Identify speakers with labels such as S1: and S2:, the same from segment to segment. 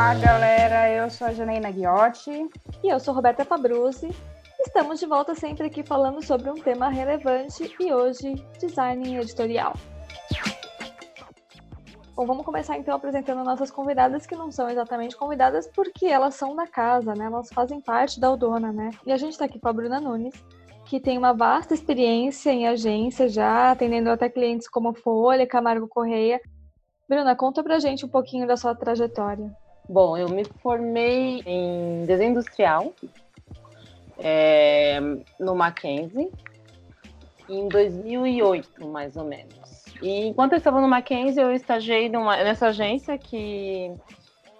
S1: Olá, galera. Eu sou a Janaína Ghiotti.
S2: E eu sou Roberta Fabruzzi. Estamos de volta sempre aqui falando sobre um tema relevante e hoje, design editorial. Bom, vamos começar então apresentando nossas convidadas, que não são exatamente convidadas porque elas são da casa, né? Elas fazem parte da Aldona, né? E a gente está aqui com a Bruna Nunes, que tem uma vasta experiência em agência já, atendendo até clientes como Folha, Camargo Correia. Bruna, conta pra gente um pouquinho da sua trajetória.
S3: Bom, eu me formei em desenho industrial é, no Mackenzie em 2008, mais ou menos. E enquanto eu estava no Mackenzie, eu estagiei numa, nessa agência que,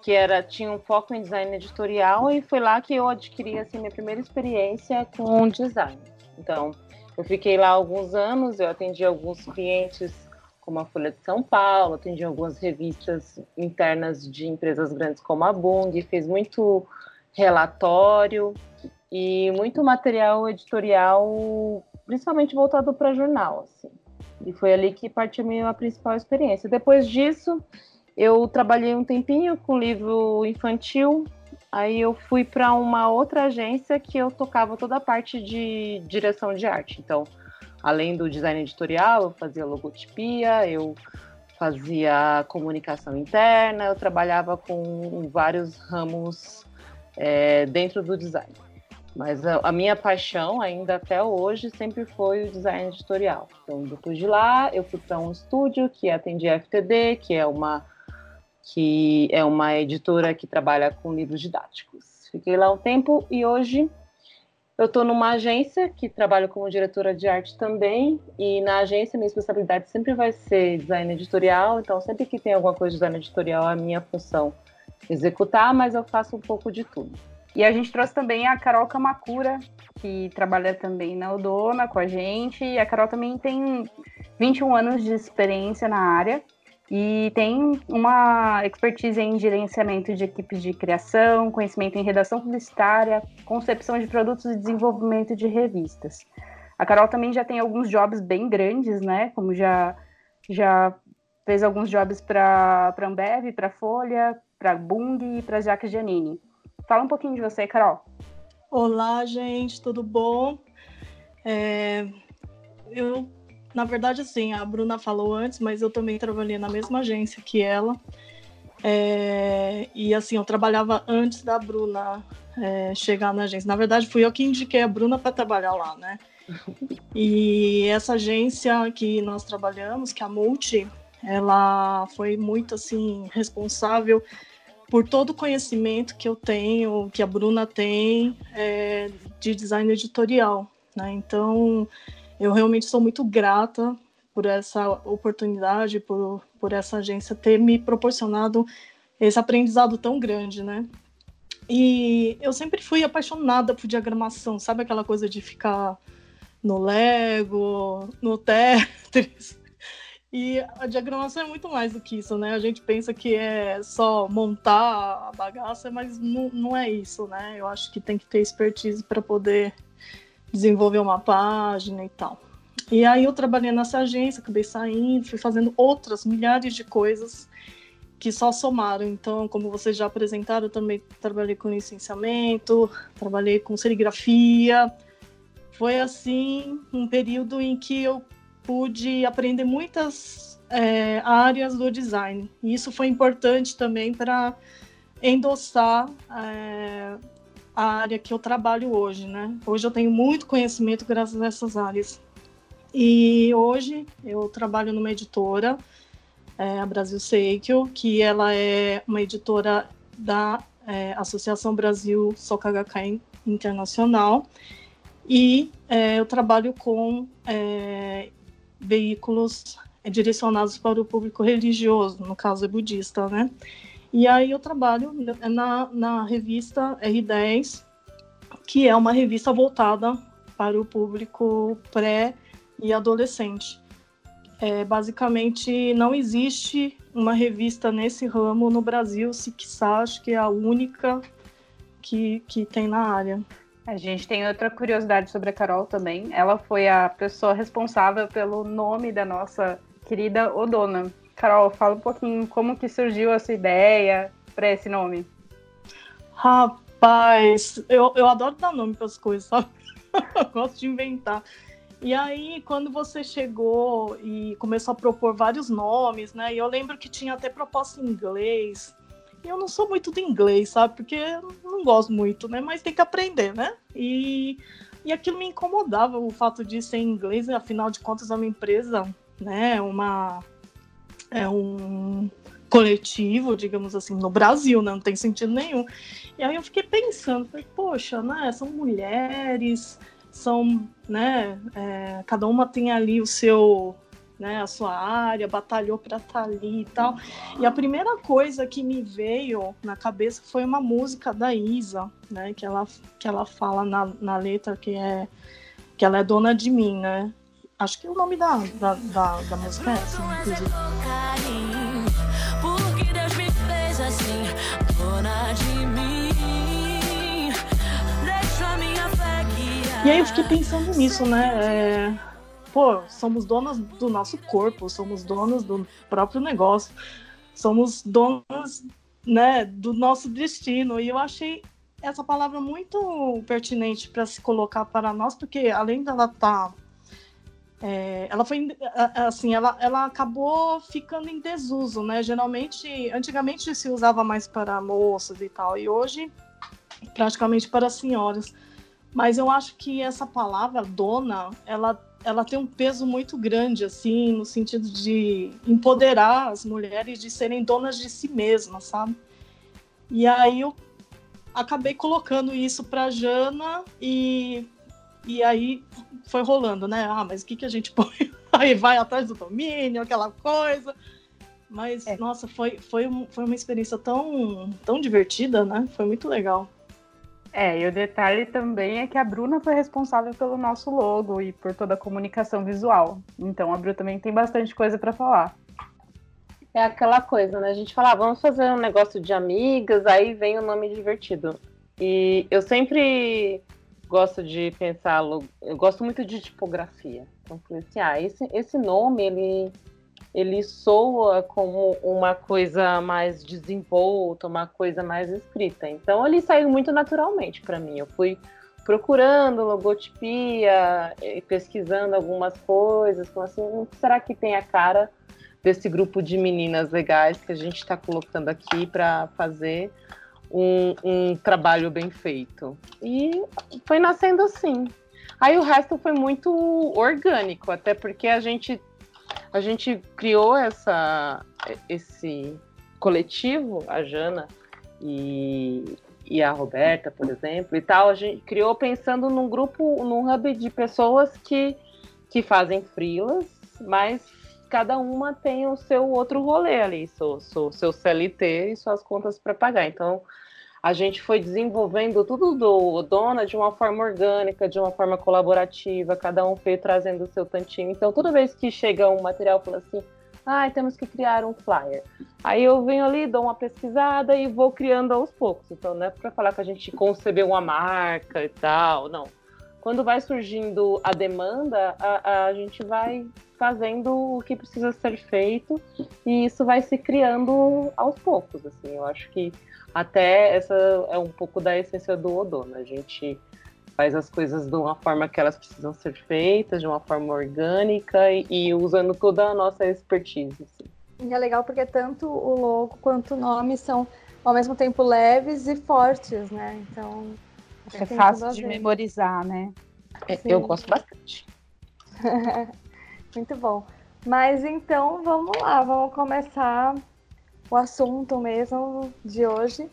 S3: que era, tinha um foco em design editorial e foi lá que eu adquiri assim, minha primeira experiência com design. Então, eu fiquei lá alguns anos, eu atendi alguns clientes como a Folha de São Paulo, atendi algumas revistas internas de empresas grandes como a Bung, fez muito relatório e muito material editorial, principalmente voltado para jornal, assim. E foi ali que partiu minha principal experiência. Depois disso, eu trabalhei um tempinho com livro infantil, aí eu fui para uma outra agência que eu tocava toda a parte de direção de arte. Então, além do design editorial, eu fazia logotipia, eu fazia comunicação interna, eu trabalhava com vários ramos é, dentro do design. Mas a, a, minha paixão, ainda até hoje, sempre foi o design editorial. Então, depois de lá, eu fui para um estúdio que atendia a FTD, que é uma que é uma editora que trabalha com livros didáticos. Fiquei lá um tempo e hoje eu estou numa agência que trabalho como diretora de arte também, e na agência minha especialidade sempre vai ser design editorial, então sempre que tem alguma coisa de design editorial é a minha função executar, mas eu faço um pouco de tudo.
S1: E a gente trouxe também a Carol Kamakura, que trabalha também na Odona com a gente, e a Carol também tem 21 anos de experiência na área, e tem uma expertise em gerenciamento de equipes de criação, conhecimento em redação publicitária, concepção de produtos e desenvolvimento de revistas. A Carol também já tem alguns jobs bem grandes, né? Como já, já fez alguns jobs para a Ambev, para Folha, para Bung e para Jacques Giannini. Fala um pouquinho de você, Carol.
S4: Olá, gente, tudo bom? É, eu na verdade, assim, a Bruna falou antes, mas eu também trabalhei na mesma agência que ela. É, e assim, eu trabalhava antes da Bruna é, chegar na agência. Na verdade, fui eu que indiquei a Bruna para trabalhar lá, né? E essa agência que nós trabalhamos, que é a Multi, ela foi muito assim responsável por todo o conhecimento que eu tenho, que a Bruna tem é, de design editorial, né? Então, eu realmente sou muito grata por essa oportunidade, por, por essa agência ter me proporcionado esse aprendizado tão grande, né? E eu sempre fui apaixonada por diagramação, sabe aquela coisa de ficar no Lego, no Tetris. E a diagramação é muito mais do que isso, né? A gente pensa que é só montar a bagaça, mas não, não é isso, né? Eu acho que tem que ter expertise para poder desenvolver uma página e tal. E aí eu trabalhei nessa agência, acabei saindo, fui fazendo outras milhares de coisas que só somaram. Então, como vocês já apresentaram, eu também trabalhei com licenciamento, trabalhei com serigrafia. Foi assim um período em que eu pude aprender muitas é, áreas do design. E isso foi importante também para endossar é, área que eu trabalho hoje, né? Hoje eu tenho muito conhecimento graças a essas áreas. E hoje eu trabalho numa editora, é, a Brasil Seikyo, que ela é uma editora da é, Associação Brasil Sokagakai Internacional. E é, eu trabalho com é, veículos direcionados para o público religioso, no caso é budista, né? E aí eu trabalho na, na revista R10, que é uma revista voltada para o público pré e adolescente. É, basicamente, não existe uma revista nesse ramo no Brasil, se quiçá, acho que é a única que, que tem na área.
S1: A gente tem outra curiosidade sobre a Carol também. Ela foi a pessoa responsável pelo nome da nossa querida Odona. Carol, fala um pouquinho como que surgiu essa ideia, para esse nome?
S4: Rapaz, eu, eu adoro dar nome para as coisas, sabe? eu gosto de inventar. E aí, quando você chegou e começou a propor vários nomes, né? E eu lembro que tinha até proposta em inglês. E eu não sou muito de inglês, sabe? Porque não gosto muito, né? Mas tem que aprender, né? E, e aquilo me incomodava, o fato de ser inglês, afinal de contas, é uma empresa, né? Uma. É um coletivo, digamos assim, no Brasil, né? Não tem sentido nenhum. E aí eu fiquei pensando, falei, poxa, né? São mulheres são, né, é, cada uma tem ali o seu, né, a sua área, batalhou para estar tá ali e tal. E a primeira coisa que me veio na cabeça foi uma música da Isa, né, que ela, que ela fala na, na letra que é que ela é dona de mim, né? Acho que o nome da, da, da, da música é essa, inclusive. Porque Deus me fez assim, dona de mim. Deixa a minha fé e aí eu fiquei pensando nisso, né? É... Pô, somos donas do nosso corpo, somos donas do próprio negócio, somos donas, né, do nosso destino. E eu achei essa palavra muito pertinente para se colocar para nós, porque além dela estar tá, é, ela foi assim, ela, ela acabou ficando em desuso, né? Geralmente, antigamente se usava mais para moças e tal, e hoje praticamente para senhoras. Mas eu acho que essa palavra dona, ela, ela tem um peso muito grande, assim, no sentido de empoderar as mulheres de serem donas de si mesmas, sabe? E aí eu acabei colocando isso para Jana e, e aí foi rolando, né? Ah, mas o que, que a gente põe? Aí vai atrás do domínio, aquela coisa. Mas, é. nossa, foi, foi, foi uma experiência tão, tão divertida, né? Foi muito legal.
S1: É, e o detalhe também é que a Bruna foi responsável pelo nosso logo e por toda a comunicação visual. Então a Bruna também tem bastante coisa para falar.
S3: É aquela coisa, né? A gente fala, ah, vamos fazer um negócio de amigas, aí vem o nome divertido. E eu sempre gosto de pensar, eu gosto muito de tipografia. Então, falei assim, ah, esse, esse nome, ele ele soa como uma coisa mais desenvolta, uma coisa mais escrita. Então ele saiu muito naturalmente para mim. Eu fui procurando logotipia, pesquisando algumas coisas, então assim, será que tem a cara desse grupo de meninas legais que a gente está colocando aqui para fazer um, um trabalho bem feito? E foi nascendo assim. Aí o resto foi muito orgânico, até porque a gente a gente criou essa, esse coletivo, a Jana e, e a Roberta, por exemplo, e tal, a gente criou pensando num grupo, num hub de pessoas que, que fazem frilas, mas cada uma tem o seu outro rolê ali, seu, seu, seu CLT e suas contas para pagar. Então, a gente foi desenvolvendo tudo do Dona de uma forma orgânica, de uma forma colaborativa, cada um foi trazendo o seu tantinho. Então, toda vez que chega um material, fala assim, ah, temos que criar um flyer. Aí eu venho ali, dou uma pesquisada e vou criando aos poucos. Então, não é para falar que a gente concebeu uma marca e tal, não. Quando vai surgindo a demanda, a, a gente vai fazendo o que precisa ser feito e isso vai se criando aos poucos, assim. Eu acho que até essa é um pouco da essência do Odona. A gente faz as coisas de uma forma que elas precisam ser feitas, de uma forma orgânica e, e usando toda a nossa expertise. Assim.
S2: E é legal porque tanto o logo quanto o nome são ao mesmo tempo leves e fortes, né? Então
S1: é fácil de memorizar, né?
S3: É, eu gosto bastante.
S2: Muito bom. Mas então vamos lá, vamos começar o assunto mesmo de hoje.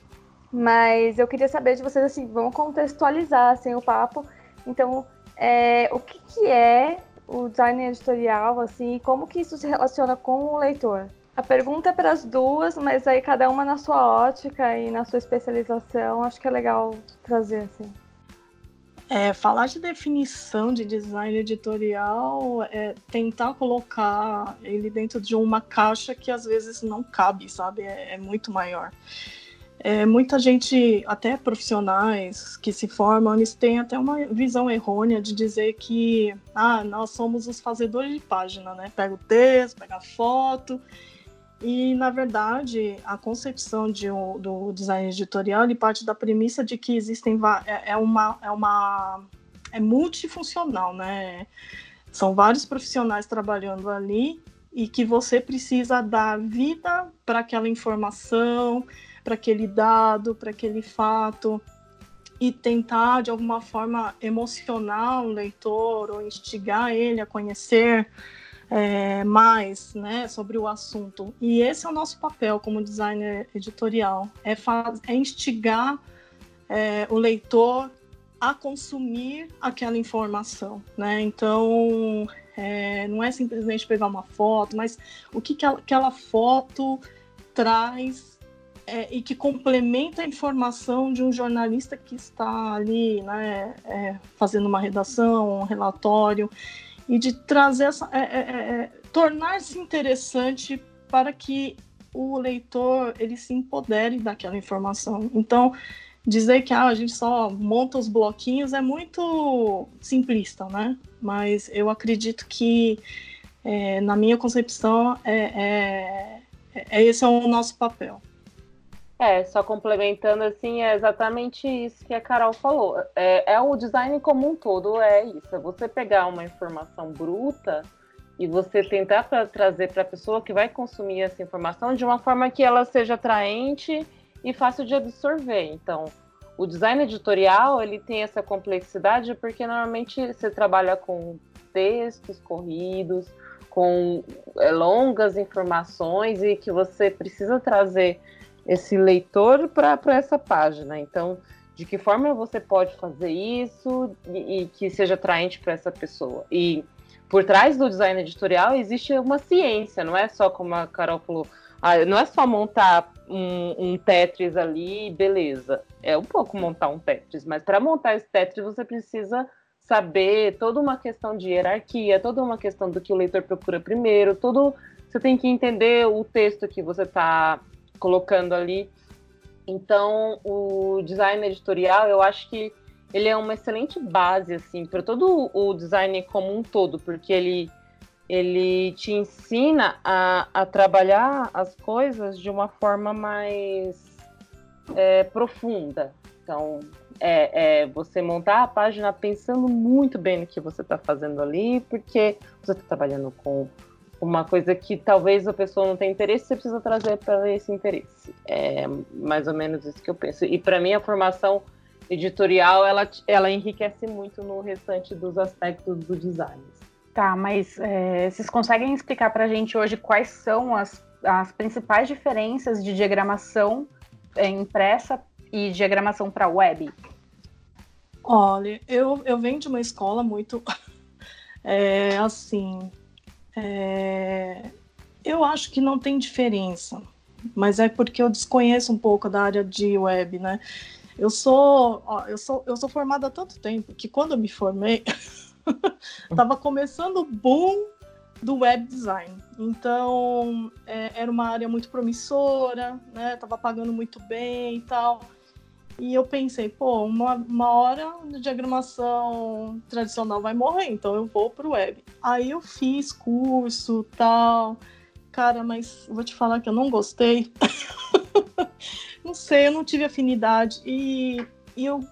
S2: Mas eu queria saber de vocês, assim, vamos contextualizar assim, o papo. Então, é, o que, que é o design editorial, assim, e como que isso se relaciona com o leitor? A pergunta é para as duas, mas aí cada uma na sua ótica e na sua especialização, acho que é legal trazer, assim.
S4: É, falar de definição de design editorial é tentar colocar ele dentro de uma caixa que às vezes não cabe, sabe? É, é muito maior. É, muita gente, até profissionais que se formam, eles têm até uma visão errônea de dizer que ah, nós somos os fazedores de página, né? Pega o texto, pega a foto E, na verdade, a concepção de, do design editorial ele parte da premissa de que existem é, é uma é uma é multifuncional, né? São vários profissionais trabalhando ali e que você precisa dar vida para aquela informação, para aquele dado, para aquele fato e tentar de alguma forma emocionar o leitor ou instigar ele a conhecer é, mais né, sobre o assunto. E esse é o nosso papel como designer editorial: é, faz, é instigar é, o leitor a consumir aquela informação. Né? Então, é, não é simplesmente pegar uma foto, mas o que, que aquela foto traz é, e que complementa a informação de um jornalista que está ali né, é, fazendo uma redação, um relatório e de trazer essa, é, é, é, é, tornar-se interessante para que o leitor ele se empodere daquela informação. Então, dizer que ah, a gente só monta os bloquinhos é muito simplista, né? Mas eu acredito que, é, na minha concepção, é, é, esse é o nosso papel.
S3: É, só complementando assim, é exatamente isso que a Carol falou. É, é o design como um todo, é isso. É você pegar uma informação bruta e você tentar pra, trazer para a pessoa que vai consumir essa informação de uma forma que ela seja atraente e fácil de absorver. Então, o design editorial ele tem essa complexidade porque normalmente você trabalha com textos corridos, com é, longas informações e que você precisa trazer esse leitor para essa página. Então, de que forma você pode fazer isso e, e que seja atraente para essa pessoa? E por trás do design editorial existe uma ciência, não é só como a Carol falou, ah, não é só montar um, um Tetris ali, beleza. É um pouco montar um Tetris, mas para montar esse Tetris você precisa saber toda uma questão de hierarquia, toda uma questão do que o leitor procura primeiro, todo você tem que entender o texto que você está colocando ali. Então, o design editorial, eu acho que ele é uma excelente base assim para todo o design como um todo, porque ele ele te ensina a, a trabalhar as coisas de uma forma mais é, profunda. Então, é, é, você montar a página pensando muito bem no que você está fazendo ali, porque você está trabalhando com uma coisa que talvez a pessoa não tenha interesse, você precisa trazer para esse interesse. É mais ou menos isso que eu penso. E para mim a formação editorial ela, ela enriquece muito no restante dos aspectos do design.
S1: Tá, mas é, vocês conseguem explicar para a gente hoje quais são as, as principais diferenças de diagramação é, impressa e diagramação para web?
S4: Olha, eu, eu venho de uma escola muito é, assim é... Eu acho que não tem diferença, mas é porque eu desconheço um pouco da área de web, né? Eu sou, ó, eu sou, eu sou formada há tanto tempo que quando eu me formei, estava começando o boom do web design. Então, é, era uma área muito promissora, né? Tava pagando muito bem e tal. E eu pensei, pô, uma, uma hora de diagramação tradicional vai morrer, então eu vou pro web. Aí eu fiz curso tal. Cara, mas vou te falar que eu não gostei. não sei, eu não tive afinidade. E, e eu,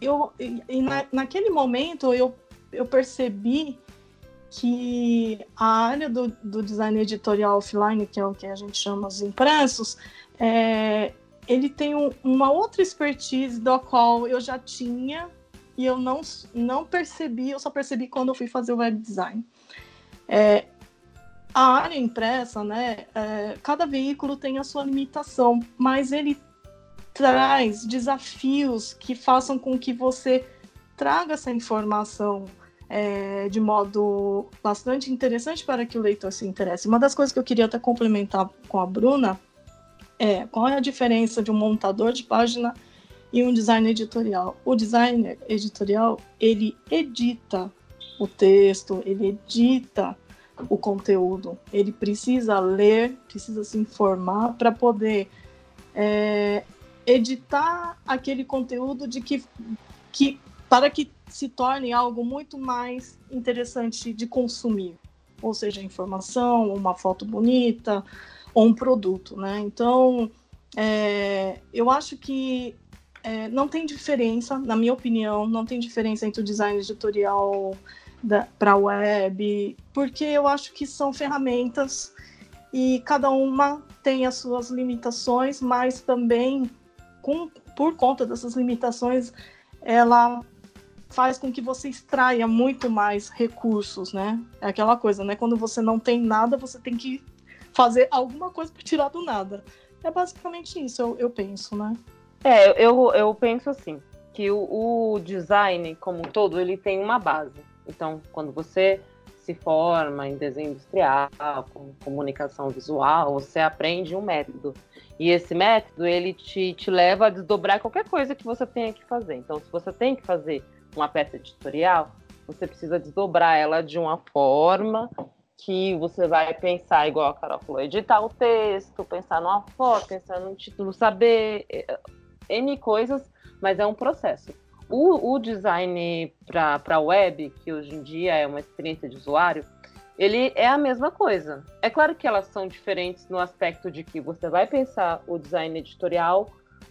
S4: eu e na, naquele momento eu, eu percebi que a área do, do design editorial offline, que é o que a gente chama os impressos, é, ele tem um, uma outra expertise da qual eu já tinha e eu não, não percebi, eu só percebi quando eu fui fazer o web design. É, a área impressa, né, é, cada veículo tem a sua limitação, mas ele traz desafios que façam com que você traga essa informação é, de modo bastante interessante para que o leitor se interesse. Uma das coisas que eu queria até complementar com a Bruna é qual é a diferença de um montador de página e um designer editorial. O designer editorial ele edita o texto, ele edita o conteúdo, ele precisa ler, precisa se informar para poder é, editar aquele conteúdo de que, que para que se torne algo muito mais interessante de consumir, ou seja, informação, uma foto bonita, ou um produto, né? Então, é, eu acho que é, não tem diferença, na minha opinião, não tem diferença entre o design editorial para web, porque eu acho que são ferramentas e cada uma tem as suas limitações, mas também com, por conta dessas limitações, ela faz com que você extraia muito mais recursos, né? É aquela coisa, né? Quando você não tem nada, você tem que fazer alguma coisa para tirar do nada. É basicamente isso, eu, eu penso, né?
S3: É, eu, eu penso assim, que o, o design como um todo, ele tem uma base. Então, quando você se forma em desenho industrial, com comunicação visual, você aprende um método. E esse método, ele te, te leva a desdobrar qualquer coisa que você tenha que fazer. Então, se você tem que fazer uma peça editorial, você precisa desdobrar ela de uma forma que você vai pensar, igual a Carol falou, editar o texto, pensar numa foto, pensar num título, saber eh, N coisas, mas é um processo. O, o design para web, que hoje em dia é uma experiência de usuário, ele é a mesma coisa. É claro que elas são diferentes no aspecto de que você vai pensar o design editorial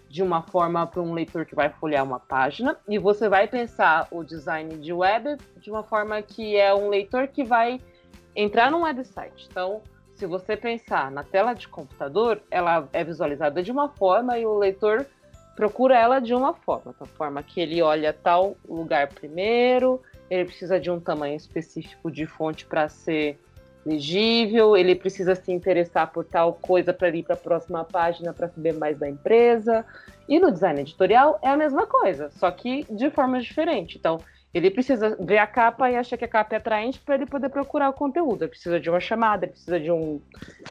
S3: de uma forma para um leitor que vai folhear uma página, e você vai pensar o design de web de uma forma que é um leitor que vai entrar num website. Então, se você pensar na tela de computador, ela é visualizada de uma forma e o leitor procura ela de uma forma, da forma que ele olha tal lugar primeiro, ele precisa de um tamanho específico de fonte para ser legível, ele precisa se interessar por tal coisa para ir para a próxima página para saber mais da empresa. E no design editorial é a mesma coisa, só que de forma diferente. Então, ele precisa ver a capa e achar que a capa é atraente para ele poder procurar o conteúdo. Ele precisa de uma chamada, ele precisa de um,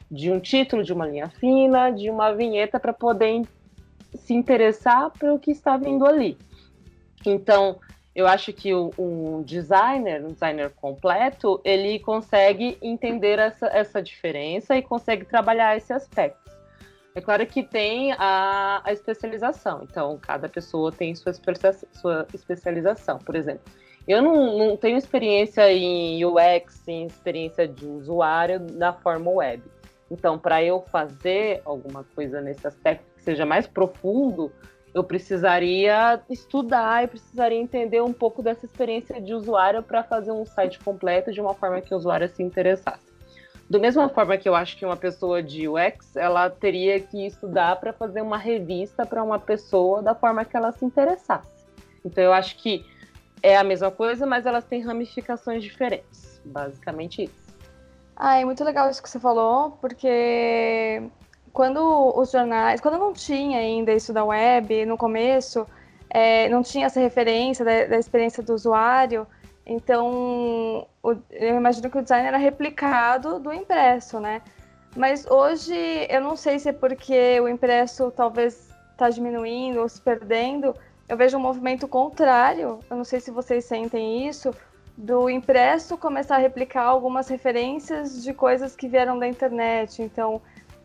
S3: de um título, de uma linha fina, de uma vinheta para poder se interessar pelo que está vindo ali. Então, eu acho que um designer, um designer completo, ele consegue entender essa, essa diferença e consegue trabalhar esse aspecto. É claro que tem a, a especialização, então cada pessoa tem sua, sua especialização. Por exemplo, eu não, não tenho experiência em UX, em experiência de usuário na forma web. Então, para eu fazer alguma coisa nesse aspecto que seja mais profundo, eu precisaria estudar e precisaria entender um pouco dessa experiência de usuário para fazer um site completo de uma forma que o usuário se interessasse. Do mesma forma que eu acho que uma pessoa de UX, ela teria que estudar para fazer uma revista para uma pessoa da forma que ela se interessasse. Então eu acho que é a mesma coisa, mas elas têm ramificações diferentes. Basicamente isso.
S2: Ah, é muito legal isso que você falou, porque quando os jornais, quando não tinha ainda isso da web, no começo, é, não tinha essa referência da, da, experiência do usuário, então eu imagino que o design era replicado do impresso, né? Mas hoje eu não sei se é porque o impresso talvez está diminuindo ou se perdendo, eu vejo um movimento contrário, eu não sei se vocês sentem isso, do impresso começar a replicar algumas referências de coisas que vieram da internet. Então,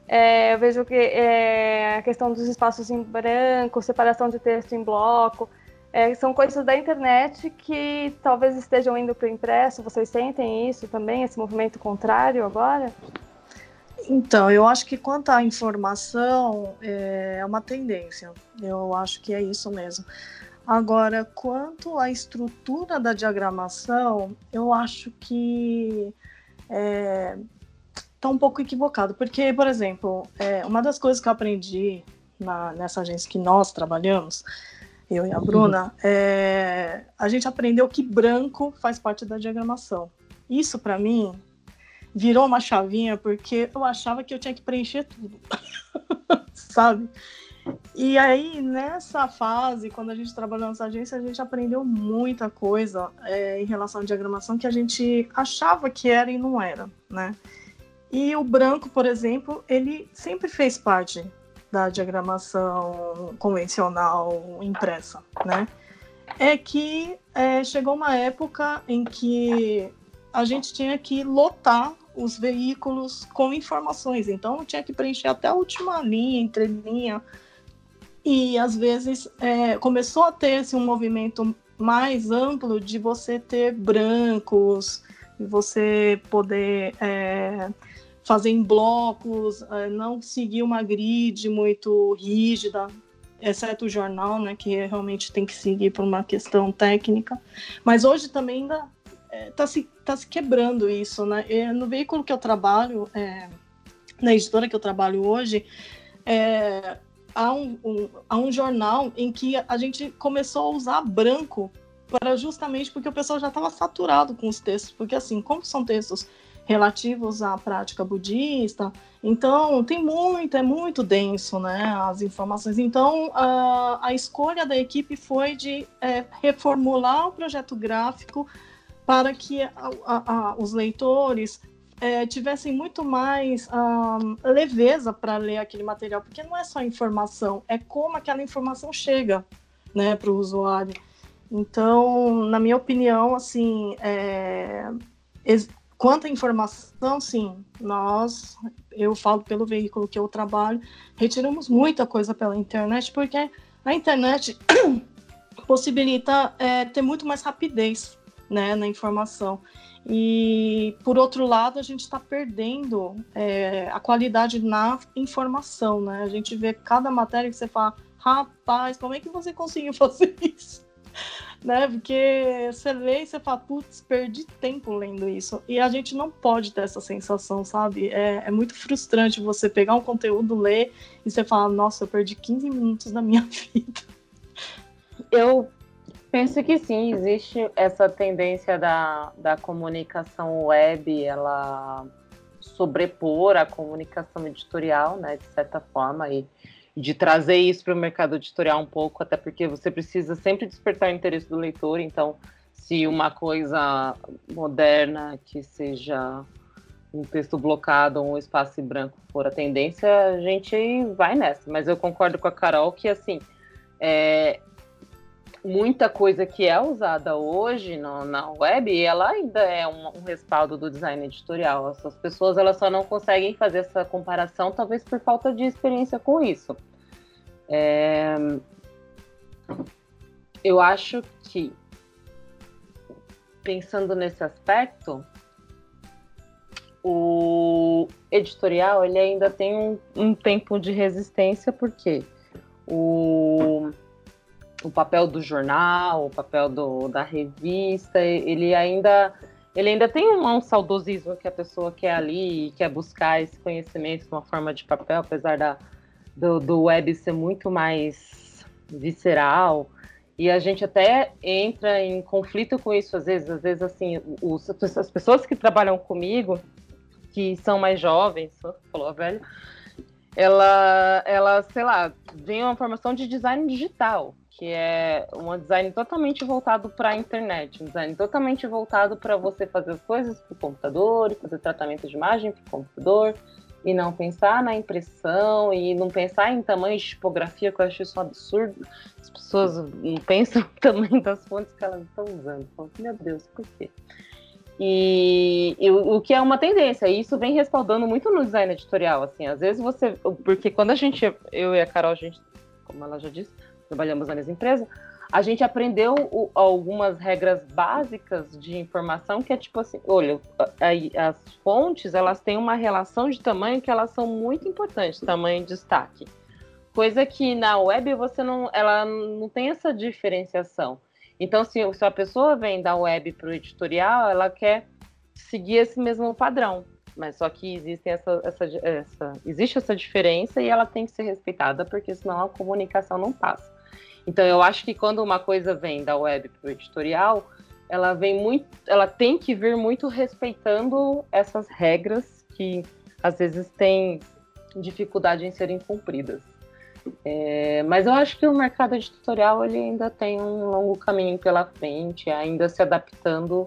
S2: é, eu vejo que é, a questão dos espaços em branco, separação de texto em bloco, é, são coisas da internet que talvez estejam indo para o impresso. Vocês sentem isso também, esse movimento contrário agora?
S4: Então, eu acho que quanto à informação, é, é uma tendência. Eu acho que é isso mesmo. Agora, quanto à estrutura da diagramação, eu acho que está é, tá um pouco equivocado, porque, por exemplo, é, uma das coisas que eu aprendi na, nessa agência que nós trabalhamos, eu e a Bruna, uhum. é, a gente aprendeu que branco faz parte da diagramação. Isso, para mim, virou uma chavinha, porque eu achava que eu tinha que preencher tudo, sabe? E aí, nessa fase, quando a gente trabalhou nessa agência, a gente aprendeu muita coisa é, em relação à diagramação que a gente achava que era e não era, né? E o branco, por exemplo, ele sempre fez parte da diagramação convencional impressa, né? É que é, chegou uma época em que a gente tinha que lotar os veículos com informações, então tinha que preencher até a última linha, entrelinha, e às vezes é, começou a ter assim, um movimento mais amplo de você ter brancos, você poder é, fazer em blocos, é, não seguir uma grid muito rígida, exceto o jornal, né, que realmente tem que seguir por uma questão técnica. Mas hoje também ainda está tá se, tá se quebrando isso, né? E no veículo que eu trabalho, é, na editora que eu trabalho hoje, é, há, um, um, há um jornal em que a gente começou a usar branco para justamente porque o pessoal já estava saturado com os textos, porque assim, como são textos relativos à prática budista. Então, tem muito, é muito denso, né, as informações. Então, a, a escolha da equipe foi de é, reformular o projeto gráfico para que a, a, os leitores é, tivessem muito mais um, leveza para ler aquele material, porque não é só informação, é como aquela informação chega né, para o usuário. Então, na minha opinião, assim, é, Quanto à informação, sim, nós, eu falo pelo veículo que eu trabalho, retiramos muita coisa pela internet, porque a internet possibilita é, ter muito mais rapidez né, na informação. E, por outro lado, a gente está perdendo é, a qualidade na informação. Né? A gente vê cada matéria que você fala, rapaz, como é que você conseguiu fazer isso? Né? Porque você lê e você fala, putz, perdi tempo lendo isso. E a gente não pode ter essa sensação, sabe? É, é muito frustrante você pegar um conteúdo, ler e você falar, nossa, eu perdi 15 minutos da minha vida.
S3: Eu penso que sim, existe essa tendência da, da comunicação web, ela sobrepor a comunicação editorial, né, de certa forma, e de trazer isso para o mercado editorial um pouco, até porque você precisa sempre despertar o interesse do leitor. Então, se uma coisa moderna que seja um texto blocado ou um espaço branco for a tendência, a gente vai nessa. Mas eu concordo com a Carol que assim é, muita coisa que é usada hoje no, na web, ela ainda é um, um, respaldo do design editorial. As pessoas elas só não conseguem fazer essa comparação, talvez por falta de experiência com isso. É, eu acho que, pensando nesse aspecto, o editorial ele ainda tem um, um tempo de resistência, porque o o papel do jornal, o papel do, da revista, ele ainda ele ainda tem um, um, saudosismo que a pessoa quer ali e quer buscar esse conhecimento de uma forma de papel, apesar da, do, do web ser muito mais visceral. E a gente até entra em conflito com isso às vezes. Às vezes, assim, os, as pessoas que trabalham comigo, que são mais jovens, falou a velha, ela, ela, sei lá, vem uma formação de design digital que é um design totalmente voltado para a internet, um design totalmente voltado para você fazer as coisas para o computador, fazer tratamento de imagem para o computador, e não pensar na impressão, e não pensar em tamanho de tipografia, que eu acho isso um absurdo. As pessoas não pensam no tamanho das fontes que elas estão usando. Falam, meu Deus, por quê? E, e o, que é uma tendência, e isso vem respaldando muito no design editorial, assim, às vezes você, porque quando a gente, eu e a Carol, a gente, como ela já disse, trabalhamos na mesma empresa, a gente aprendeu o, algumas regras básicas de informação que é tipo assim, olha, a, as fontes elas têm uma relação de tamanho que elas são muito importantes, tamanho e destaque. Coisa que na web você não, ela não tem essa diferenciação. Então, se, se a pessoa vem da web para o editorial, ela quer seguir esse mesmo padrão. Mas só que existe essa, essa, essa, existe essa diferença e ela tem que ser respeitada, porque senão a comunicação não passa. Então eu acho que quando uma coisa vem da web para o editorial, ela vem muito, ela tem que vir muito respeitando essas regras que às vezes têm dificuldade em serem cumpridas. É, mas eu acho que o mercado editorial ele ainda tem um longo caminho pela frente, ainda se adaptando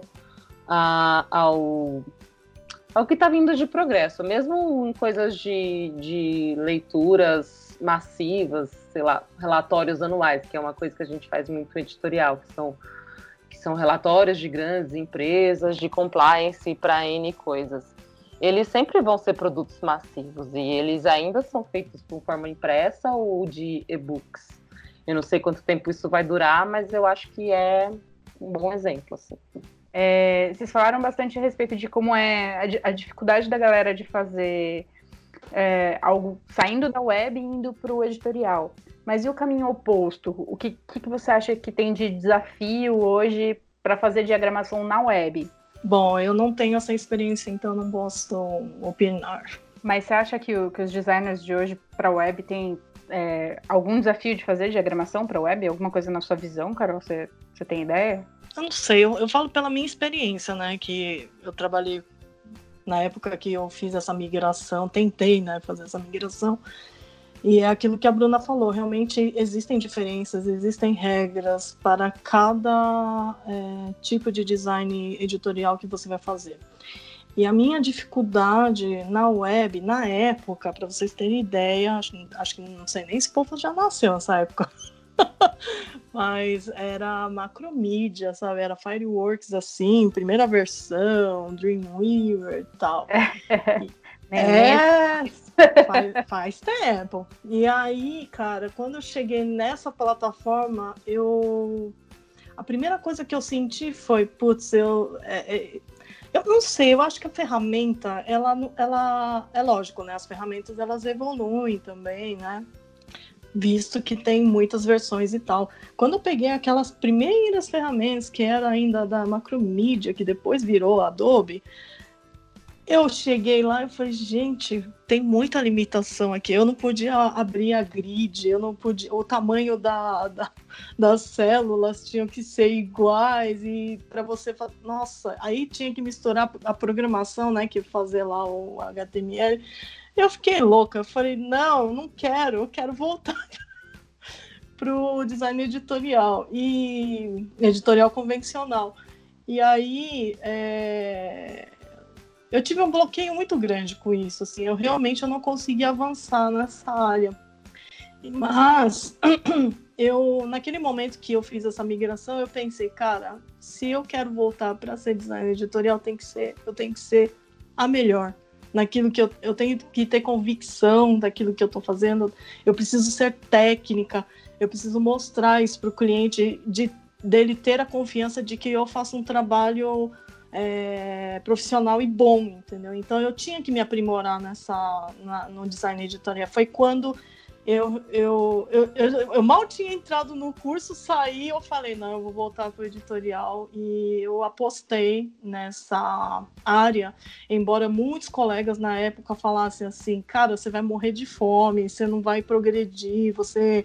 S3: a, ao, ao que está vindo de progresso, mesmo em coisas de, de leituras massivas, sei lá, relatórios anuais, que é uma coisa que a gente faz muito editorial, que são, que são relatórios de grandes empresas, de compliance para N coisas. Eles sempre vão ser produtos massivos e eles ainda são feitos por forma impressa ou de e-books. Eu não sei quanto tempo isso vai durar, mas eu acho que é um bom exemplo. Assim.
S1: É, vocês falaram bastante a respeito de como é a, a dificuldade da galera de fazer é, algo saindo da web e indo para o editorial. Mas e o caminho oposto? O que, que você acha que tem de desafio hoje para fazer diagramação na web?
S4: Bom, eu não tenho essa experiência, então não posso opinar.
S1: Mas você acha que, o, que os designers de hoje para web têm é, algum desafio de fazer diagramação para web? Alguma coisa na sua visão, Carol? Você, você tem ideia?
S4: Eu não sei, eu, eu falo pela minha experiência, né? Que eu trabalhei na época que eu fiz essa migração, tentei, né, fazer essa migração. E é aquilo que a Bruna falou, realmente existem diferenças, existem regras para cada é, tipo de design editorial que você vai fazer. E a minha dificuldade na web, na época, para vocês terem ideia, acho, acho que não sei nem se o povo já nasceu nessa época. Mas era macromídia, sabe? Era Fireworks assim, primeira versão, Dreamweaver e tal. é, faz, faz tempo. E aí, cara, quando eu cheguei nessa plataforma, eu. A primeira coisa que eu senti foi, putz, eu. É, é, eu não sei, eu acho que a ferramenta, ela, ela é lógico, né? As ferramentas elas evoluem também, né? Visto que tem muitas versões e tal. Quando eu peguei aquelas primeiras ferramentas, que era ainda da Macromedia, que depois virou Adobe, eu cheguei lá e falei, gente, tem muita limitação aqui. Eu não podia abrir a grid, eu não podia. O tamanho da, da das células tinham que ser iguais. E para você Nossa, aí tinha que misturar a programação, né? Que fazer lá o HTML. Eu fiquei louca, eu falei, não, não quero, eu quero voltar para o design editorial e editorial convencional. E aí é... eu tive um bloqueio muito grande com isso, assim, eu realmente eu não consegui avançar nessa área. Mas eu naquele momento que eu fiz essa migração, eu pensei, cara, se eu quero voltar para ser design editorial, tem que ser, eu tenho que ser a melhor naquilo que eu, eu tenho que ter convicção daquilo que eu estou fazendo, eu preciso ser técnica, eu preciso mostrar isso para o cliente, de, dele ter a confiança de que eu faço um trabalho é, profissional e bom, entendeu? Então eu tinha que me aprimorar nessa, na, no design editorial. Foi quando eu, eu, eu, eu, mal tinha entrado no curso, saí, eu falei, não, eu vou voltar para o editorial e eu apostei nessa área, embora muitos colegas na época falassem assim, cara, você vai morrer de fome, você não vai progredir, você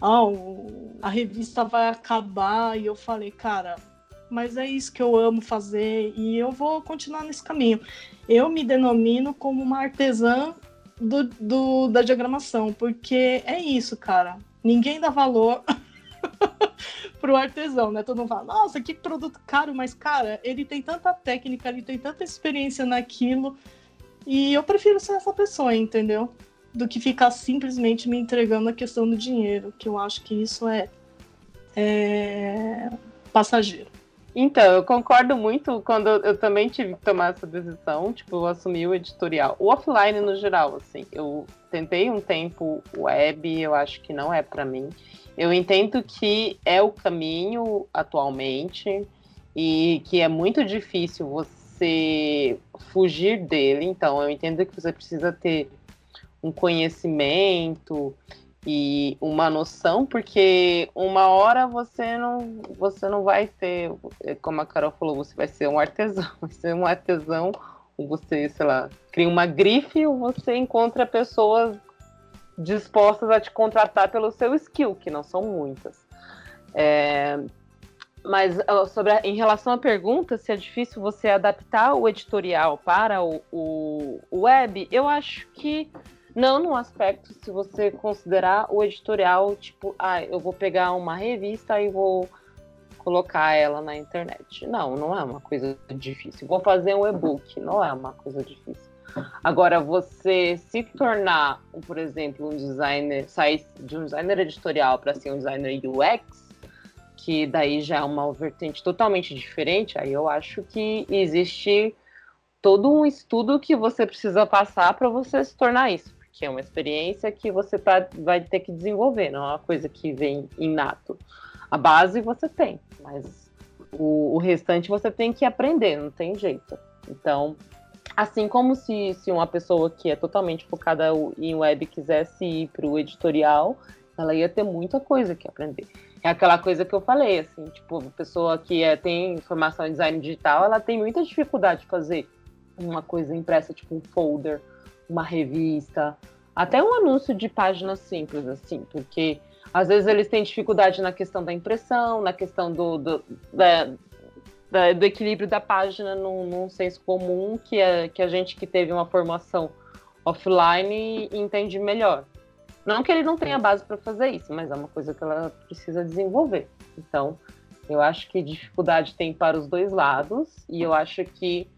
S4: oh, a revista vai acabar, e eu falei, cara, mas é isso que eu amo fazer e eu vou continuar nesse caminho. Eu me denomino como uma artesã do, do, da diagramação, porque é isso, cara. Ninguém dá valor pro artesão, né? Todo mundo fala, nossa, que produto caro, mas, cara, ele tem tanta técnica, ele tem tanta experiência naquilo, e eu prefiro ser essa pessoa, entendeu? Do que ficar simplesmente me entregando a questão do dinheiro, que eu acho que isso é, é passageiro.
S3: Então, eu concordo muito quando eu também tive que tomar essa decisão, tipo, eu assumi o editorial, o offline no geral, assim. Eu tentei um tempo web, eu acho que não é para mim. Eu entendo que é o caminho atualmente e que é muito difícil você fugir dele, então eu entendo que você precisa ter um conhecimento e uma noção, porque uma hora você não, você não vai ser, como a Carol falou, você vai ser um artesão, vai ser um artesão, ou você, sei lá, cria uma grife, ou você encontra pessoas dispostas a te contratar pelo seu skill, que não são muitas. É, mas sobre a, em relação à pergunta, se é difícil você adaptar o editorial para o, o web, eu acho que não no aspecto se você considerar o editorial, tipo, ah, eu vou pegar uma revista e vou colocar ela na internet. Não, não é uma coisa difícil. Vou fazer um e-book, não é uma coisa difícil. Agora, você se tornar, por exemplo, um designer, sair de um designer editorial para ser um designer UX, que daí já é uma vertente totalmente diferente, aí eu acho que existe todo um estudo que você precisa passar para você se tornar isso que é uma experiência que você tá, vai ter que desenvolver, não é uma coisa que vem inato. A base você tem, mas O, o restante você tem que aprender, não tem jeito. Então, assim como se, se uma pessoa que é totalmente focada em web quisesse ir para o editorial, ela ia ter muita coisa que aprender. É aquela coisa que eu falei, assim, tipo, a pessoa que é, tem formação em design digital, ela tem muita dificuldade de fazer uma coisa impressa, tipo um folder, uma revista, até um anúncio de página simples, assim, porque às vezes eles têm dificuldade na questão da impressão, na questão do, do, da, da, do equilíbrio da página num, num senso comum que, é, que a gente que teve uma formação offline entende melhor. Não que ele não tenha base para fazer isso, mas é uma coisa que ela precisa desenvolver. Então, eu acho que dificuldade tem para os dois lados, e eu acho que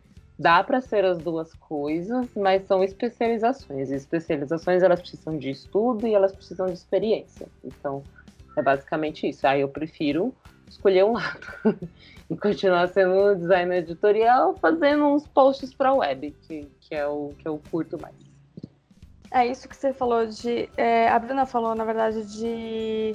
S3: dá para ser as duas coisas, mas são especializações. E especializações elas precisam de estudo e elas precisam de experiência. Então, é basicamente isso. Aí eu prefiro escolher um lado e continuar sendo designer editorial, fazendo uns posts para web, que, que é o que eu curto mais.
S2: É isso que você falou de. É, a Bruna falou, na verdade, de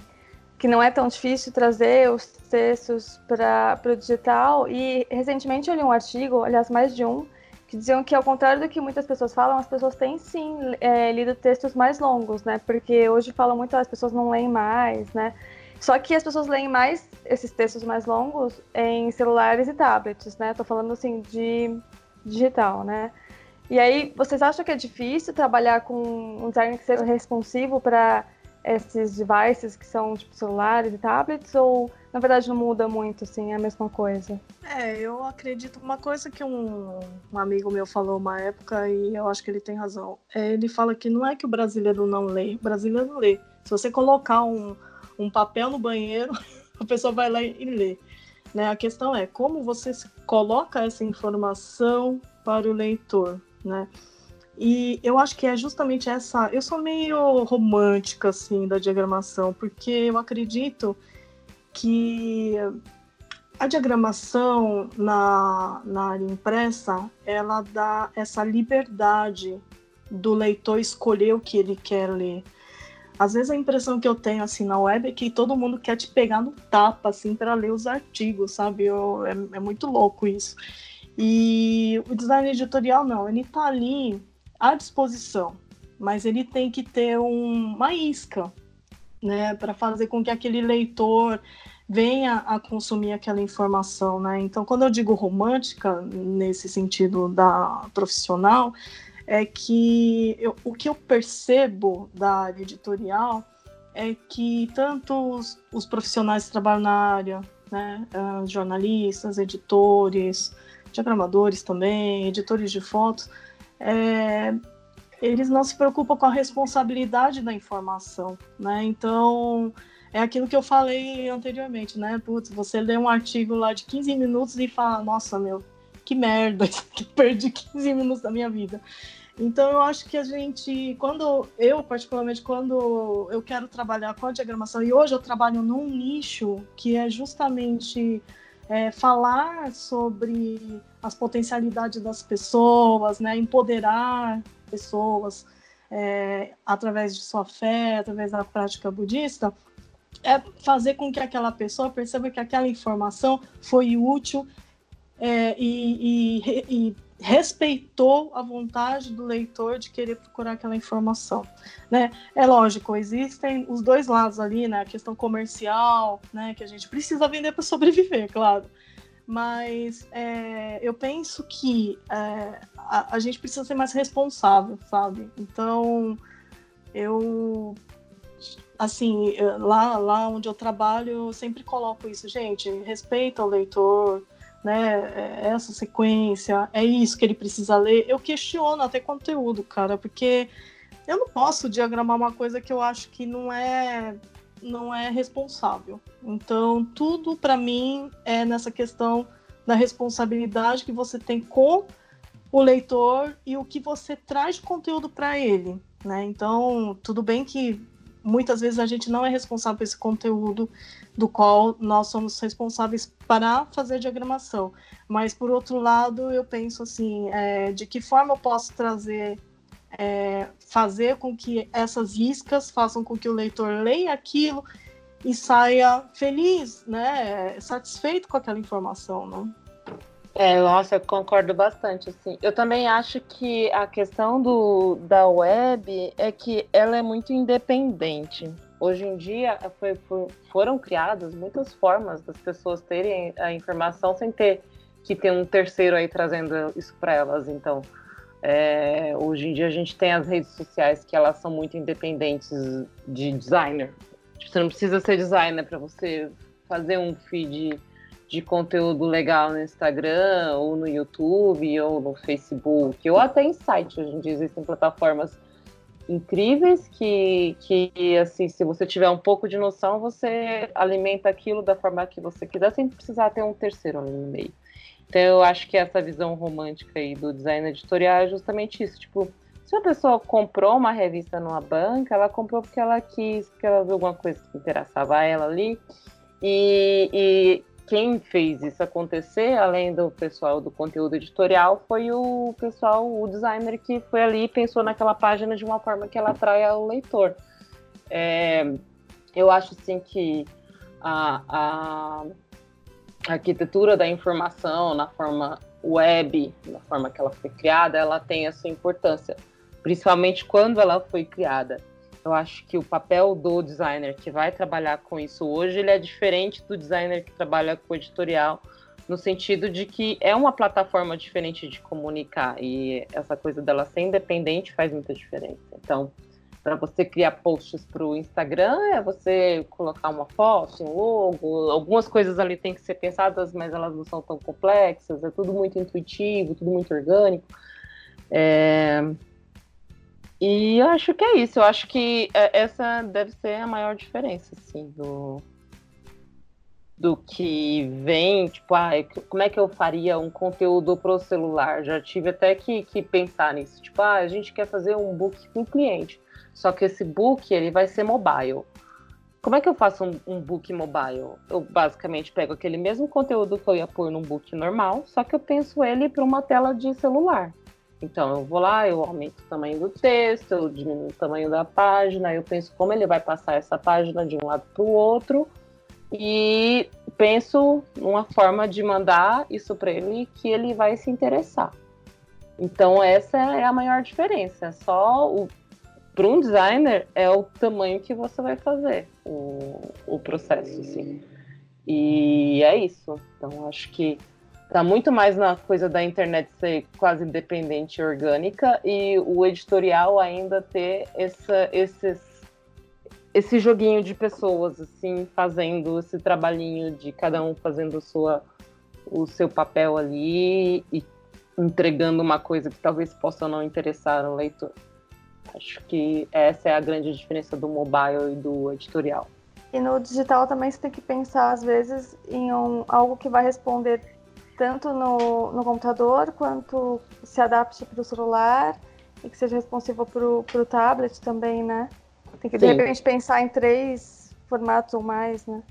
S2: que não é tão difícil trazer os textos para o digital. E recentemente eu li um artigo, aliás, mais de um, que diziam que, ao contrário do que muitas pessoas falam, as pessoas têm sim é, lido textos mais longos, né? Porque hoje falam muito, as pessoas não leem mais, né? Só que as pessoas leem mais esses textos mais longos em celulares e tablets, né? Tô falando assim de digital, né? E aí, vocês acham que é difícil trabalhar com um design que seja responsivo para esses devices que são tipo celulares e tablets ou na verdade não muda muito assim, é a mesma coisa?
S4: É, eu acredito uma coisa que um, um amigo meu falou uma época e eu acho que ele tem razão. É, ele fala que não é que o brasileiro não lê, o brasileiro lê. Se você colocar um, um papel no banheiro, a pessoa vai lá e lê. Né? A questão é como você coloca essa informação para o leitor, né? E eu acho que é justamente essa. Eu sou meio romântica, assim, da diagramação, porque eu acredito que a diagramação na, na área impressa ela dá essa liberdade do leitor escolher o que ele quer ler. Às vezes a impressão que eu tenho assim na web é que todo mundo quer te pegar no tapa assim para ler os artigos, sabe? Eu, é, é muito louco isso. E o design editorial não, ele está ali à disposição, mas ele tem que ter um, uma isca, né, para fazer com que aquele leitor venha a consumir aquela informação, né? Então, quando eu digo romântica nesse sentido da profissional, é que eu, o que eu percebo da área editorial é que tanto os, os profissionais que trabalham na área, né, uh, jornalistas, editores, diagramadores também, editores de fotos, é, eles não se preocupam com a responsabilidade da informação, né? Então, é aquilo que eu falei anteriormente, né? Putz, você lê um artigo lá de 15 minutos e fala, nossa, meu, que merda, perdi 15 minutos da minha vida. Então, eu acho que a gente, quando eu, particularmente, quando eu quero trabalhar com a diagramação, e hoje eu trabalho num nicho que é justamente é, falar sobre as potencialidades das pessoas, né, empoderar pessoas é, através de sua fé, através da prática budista, é fazer com que aquela pessoa perceba que aquela informação foi útil é, e, e, e respeitou a vontade do leitor de querer procurar aquela informação, né? É lógico, existem os dois lados ali, né? A questão comercial, né? Que a gente precisa vender para sobreviver, claro. Mas é, eu penso que é, a, a gente precisa ser mais responsável, sabe? Então, eu assim, lá, lá onde eu trabalho, eu sempre coloco isso, gente, respeita o leitor, né? É essa sequência, é isso que ele precisa ler. Eu questiono até conteúdo, cara, porque eu não posso diagramar uma coisa que eu acho que não é não é responsável. Então, tudo para mim é nessa questão da responsabilidade que você tem com o leitor e o que você traz de conteúdo para ele, né? Então, tudo bem que muitas vezes a gente não é responsável por esse conteúdo do qual nós somos responsáveis para fazer diagramação. Mas, por outro lado, eu penso assim, é, de que forma eu posso trazer, é, fazer com que essas iscas façam com que o leitor leia aquilo e saia feliz, né? Satisfeito com aquela informação, né?
S3: É, nossa, eu concordo bastante, assim. Eu também acho que a questão do, da web é que ela é muito independente. Hoje em dia foi, foi, foram criadas muitas formas das pessoas terem a informação sem ter que ter um terceiro aí trazendo isso para elas. Então, é, hoje em dia a gente tem as redes sociais que elas são muito independentes de designer. Você não precisa ser designer para você fazer um feed de conteúdo legal no Instagram, ou no YouTube, ou no Facebook, ou até em site. Hoje em dia existem plataformas incríveis que, que assim, se você tiver um pouco de noção, você alimenta aquilo da forma que você quiser, sem precisar ter um terceiro ali no meio. Então eu acho que essa visão romântica aí do design editorial é justamente isso, tipo, se uma pessoa comprou uma revista numa banca, ela comprou porque ela quis, porque ela viu alguma coisa que interessava a ela ali, e, e quem fez isso acontecer, além do pessoal do conteúdo editorial, foi o pessoal, o designer que foi ali e pensou naquela página de uma forma que ela atraia o leitor. É, eu acho assim que a, a, arquitetura da informação na forma web, na forma que ela foi criada, ela tem a sua importância, principalmente quando ela foi criada. Eu acho que o papel do designer que vai trabalhar com isso hoje, ele é diferente do designer que trabalha com editorial, no sentido de que é uma plataforma diferente de comunicar e essa coisa dela ser independente faz muita diferença. Então, para você criar posts para o Instagram, é você colocar uma foto, um logo, algumas coisas ali têm que ser pensadas, mas elas não são tão complexas, é tudo muito intuitivo, tudo muito orgânico. É, e eu acho que é isso. Eu acho que é, essa deve ser a maior diferença, assim, do, do que vem, tipo, ah, como é que eu faria um conteúdo para o celular? Já tive até que, que pensar nisso. Tipo, ah, a gente quer fazer um book com cliente, só que esse book ele vai ser mobile. Como é que eu faço um, um book mobile? Eu basicamente pego aquele mesmo conteúdo que eu ia pôr num book normal, só que eu penso ele para uma tela de celular. Então eu vou lá, eu aumento o tamanho do texto, eu diminuo o tamanho da página, eu penso como ele vai passar essa página de um lado para o outro e penso numa forma de mandar isso para ele que ele vai se interessar. Então essa é a maior diferença. Só o para um designer é o tamanho que você vai fazer o, o processo, assim. E é isso. Então acho que Tá muito mais na coisa da internet ser quase independente e orgânica e o editorial ainda ter essa, esses, esse joguinho de pessoas, assim, fazendo esse trabalhinho de cada um fazendo sua, o seu papel ali e entregando uma coisa que talvez possa não interessar o leitor. Acho que essa é a grande diferença do mobile e do editorial.
S2: E no digital também você tem que pensar, às vezes, em um, algo que vai responder tanto no, no computador quanto se adapte para o celular e que seja responsivo para o tablet também, né? Tem que, de Sim. repente, pensar em três formatos ou mais, né?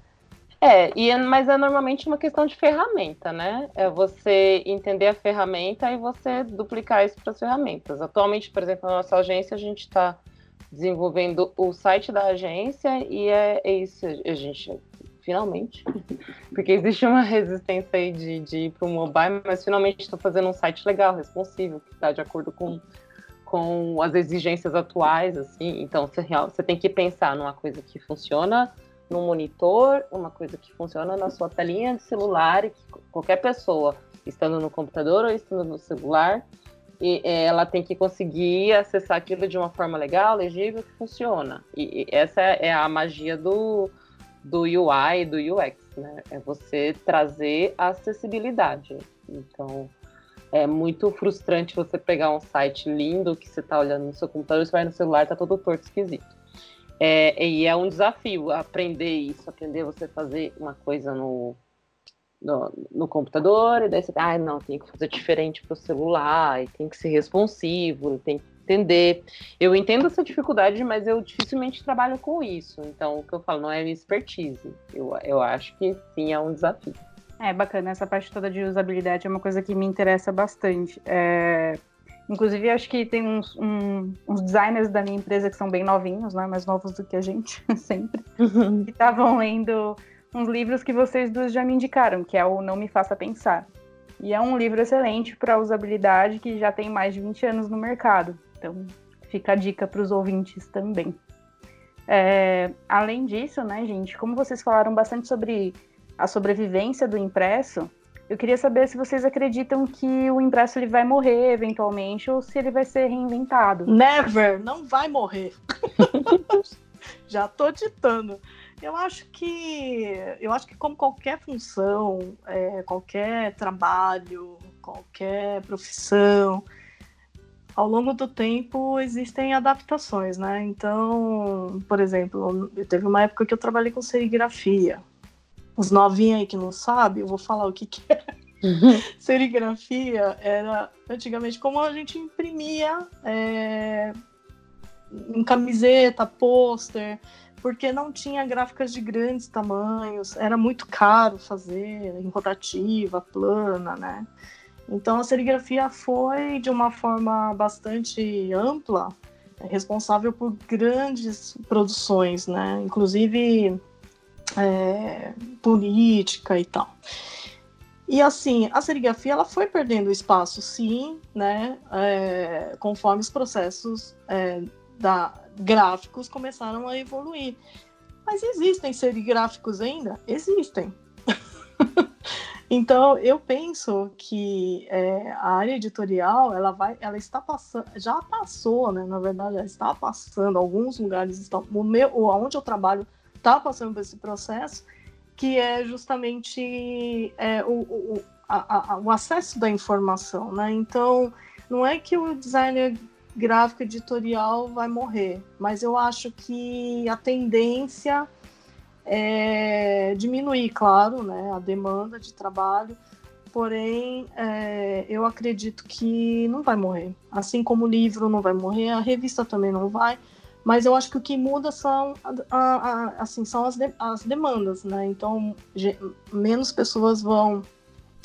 S3: É, e é, mas é normalmente uma questão de ferramenta, né? É você entender a ferramenta e você duplicar isso para as ferramentas. Atualmente, por exemplo, na nossa agência, a gente está desenvolvendo o site da agência e é, é isso. A gente finalmente. Porque existe uma resistência aí de, de ir para o mobile, mas finalmente estou fazendo um site legal, responsível, que está de acordo com, com as exigências atuais, assim. Então, você, você tem que pensar numa coisa que funciona no monitor, uma coisa que funciona na sua telinha de celular, e que qualquer pessoa, estando no computador ou estando no celular, e é, ela tem que conseguir acessar aquilo de uma forma legal, legível, que funciona. E essa é a magia do, do UI e do UX, né? É você trazer acessibilidade. Então, é muito frustrante você pegar um site lindo que você está olhando no seu computador, você vai no celular e tá todo torto, esquisito. É, e é um desafio aprender isso, aprender você fazer uma coisa no, no, no computador, e daí você, ah, não, tem que fazer diferente para o celular, e tem que ser responsivo, tem que entender. Eu entendo essa dificuldade, mas eu dificilmente trabalho com isso. Então, o que eu falo não é expertise. Eu, eu acho que sim, é um desafio.
S1: É bacana, essa parte toda de usabilidade é uma coisa que me interessa bastante. É... Inclusive, acho que tem uns, um, uns designers da minha empresa que são bem novinhos, né? Mais novos do que a gente, sempre. Que estavam lendo uns livros que vocês duas já me indicaram, que é o Não Me Faça Pensar. E é um livro excelente para usabilidade que já tem mais de 20 anos no mercado. Então, fica a dica para os ouvintes também. É, além disso, né, gente, como vocês falaram bastante sobre a sobrevivência do impresso, eu queria saber se vocês acreditam que o impresso ele vai morrer eventualmente ou se ele vai ser reinventado.
S4: Never, não vai morrer. Já tô ditando. Eu acho que eu acho que como qualquer função, é, qualquer trabalho, qualquer profissão, ao longo do tempo existem adaptações, né? Então, por exemplo, teve uma época que eu trabalhei com serigrafia os novinhos aí que não sabem, eu vou falar o que, que é. Uhum. Serigrafia era antigamente como a gente imprimia é, em camiseta, pôster, porque não tinha gráficas de grandes tamanhos, era muito caro fazer em rotativa, plana, né? Então a serigrafia foi de uma forma bastante ampla responsável por grandes produções, né? Inclusive é, política e tal. E assim, a serigrafia ela foi perdendo espaço, sim, né, é, conforme os processos é, da, gráficos começaram a evoluir. Mas existem serigráficos ainda? Existem. Então, eu penso que é, a área editorial, ela vai, ela está passando, já passou, né, na verdade, ela está passando, alguns lugares estão, o meu, onde eu trabalho está passando por esse processo, que é justamente é, o, o, a, a, o acesso da informação, né? Então, não é que o designer gráfico editorial vai morrer, mas eu acho que a tendência é diminuir, claro, né, a demanda de trabalho, porém é, eu acredito que não vai morrer. Assim como o livro não vai morrer, a revista também não vai, mas eu acho que o que muda são, a, a, assim, são as, de, as demandas, né? Então, menos pessoas vão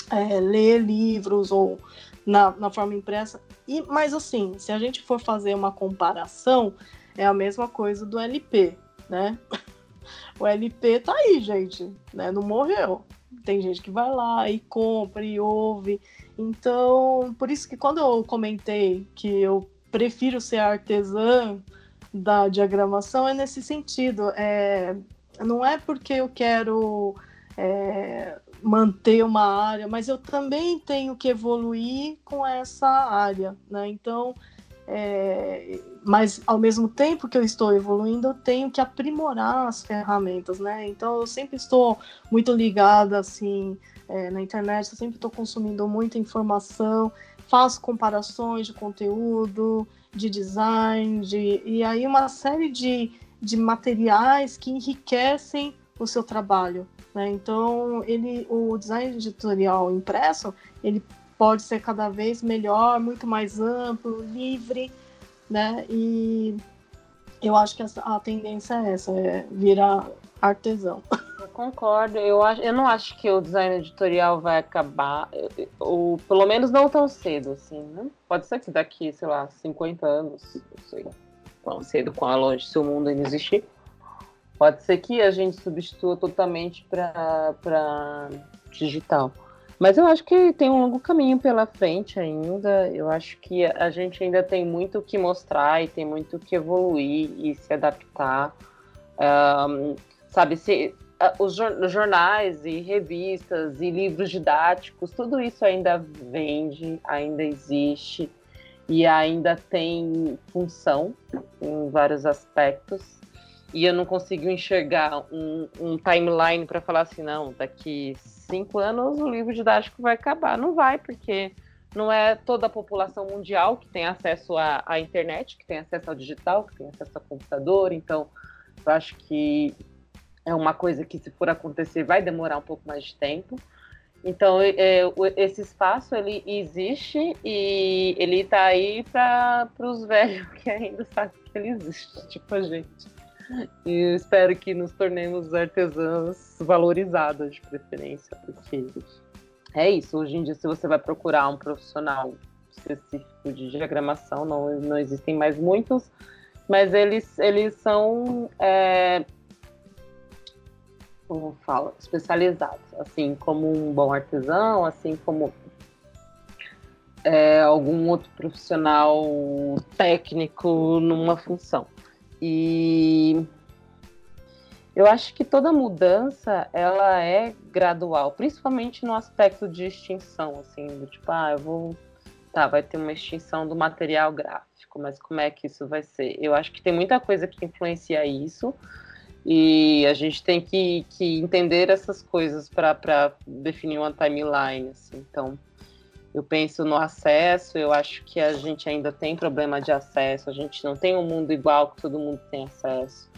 S4: é, ler livros ou na, na forma impressa. E, mas, assim, se a gente for fazer uma comparação, é a mesma coisa do LP, né? O LP tá aí, gente, né? Não morreu. Tem gente que vai lá e compra e ouve. Então, por isso que quando eu comentei que eu prefiro ser artesã da diagramação é nesse sentido. É, não é porque eu quero é, manter uma área, mas eu também tenho que evoluir com essa área, né? Então, é, mas ao mesmo tempo que eu estou evoluindo, eu tenho que aprimorar as ferramentas, né? Então, eu sempre estou muito ligada assim é, na internet, eu sempre estou consumindo muita informação, faço comparações de conteúdo de design, de, e aí uma série de, de materiais que enriquecem o seu trabalho. Né? Então, ele, o design editorial impresso, ele pode ser cada vez melhor, muito mais amplo, livre, né? E eu acho que a, tendência é essa, é virar artesão.
S3: Eu concordo. Eu, acho, eu não acho que o design editorial vai acabar, ou pelo menos não tão cedo, assim, né? Pode ser que daqui, sei lá, 50 anos, não sei quão cedo, quão longe, se o mundo ainda existir, pode ser que a gente substitua totalmente para digital. Mas eu acho que tem um longo caminho pela frente ainda. Eu acho que a gente ainda tem muito o que mostrar e tem muito o que evoluir e se adaptar. Um, sabe, se, os jornais e revistas e livros didáticos, tudo isso ainda vende, ainda existe e ainda tem função em vários aspectos. E eu não consigo enxergar um, um timeline para falar assim, não, daqui cinco anos o livro didático vai acabar. Não vai, porque não é toda a população mundial que tem acesso à, à internet, que tem acesso ao digital, que tem acesso ao computador. Então, eu acho que é uma coisa que, se for acontecer, vai demorar um pouco mais de tempo. Então, é, esse espaço ele existe e ele está aí para os velhos que ainda sabem que ele existe, tipo a gente. E espero que nos tornemos artesãs valorizadas de preferência, porque é isso. Hoje em dia, se você vai procurar um profissional específico de diagramação, não, não existem mais muitos, mas eles, eles são, é, como fala, especializados, assim como um bom artesão, assim como é, algum outro profissional técnico numa função. E eu acho que toda mudança ela é gradual, principalmente no aspecto de extinção, assim, do tipo, ah, eu vou, tá, vai ter uma extinção do material gráfico, mas como é que isso vai ser? Eu acho que tem muita coisa que influencia isso e a gente tem que, que entender essas coisas para definir uma timeline, assim. Então, eu penso no acesso, eu acho que a gente ainda tem problema de acesso, a gente não tem um mundo igual que todo mundo tem acesso.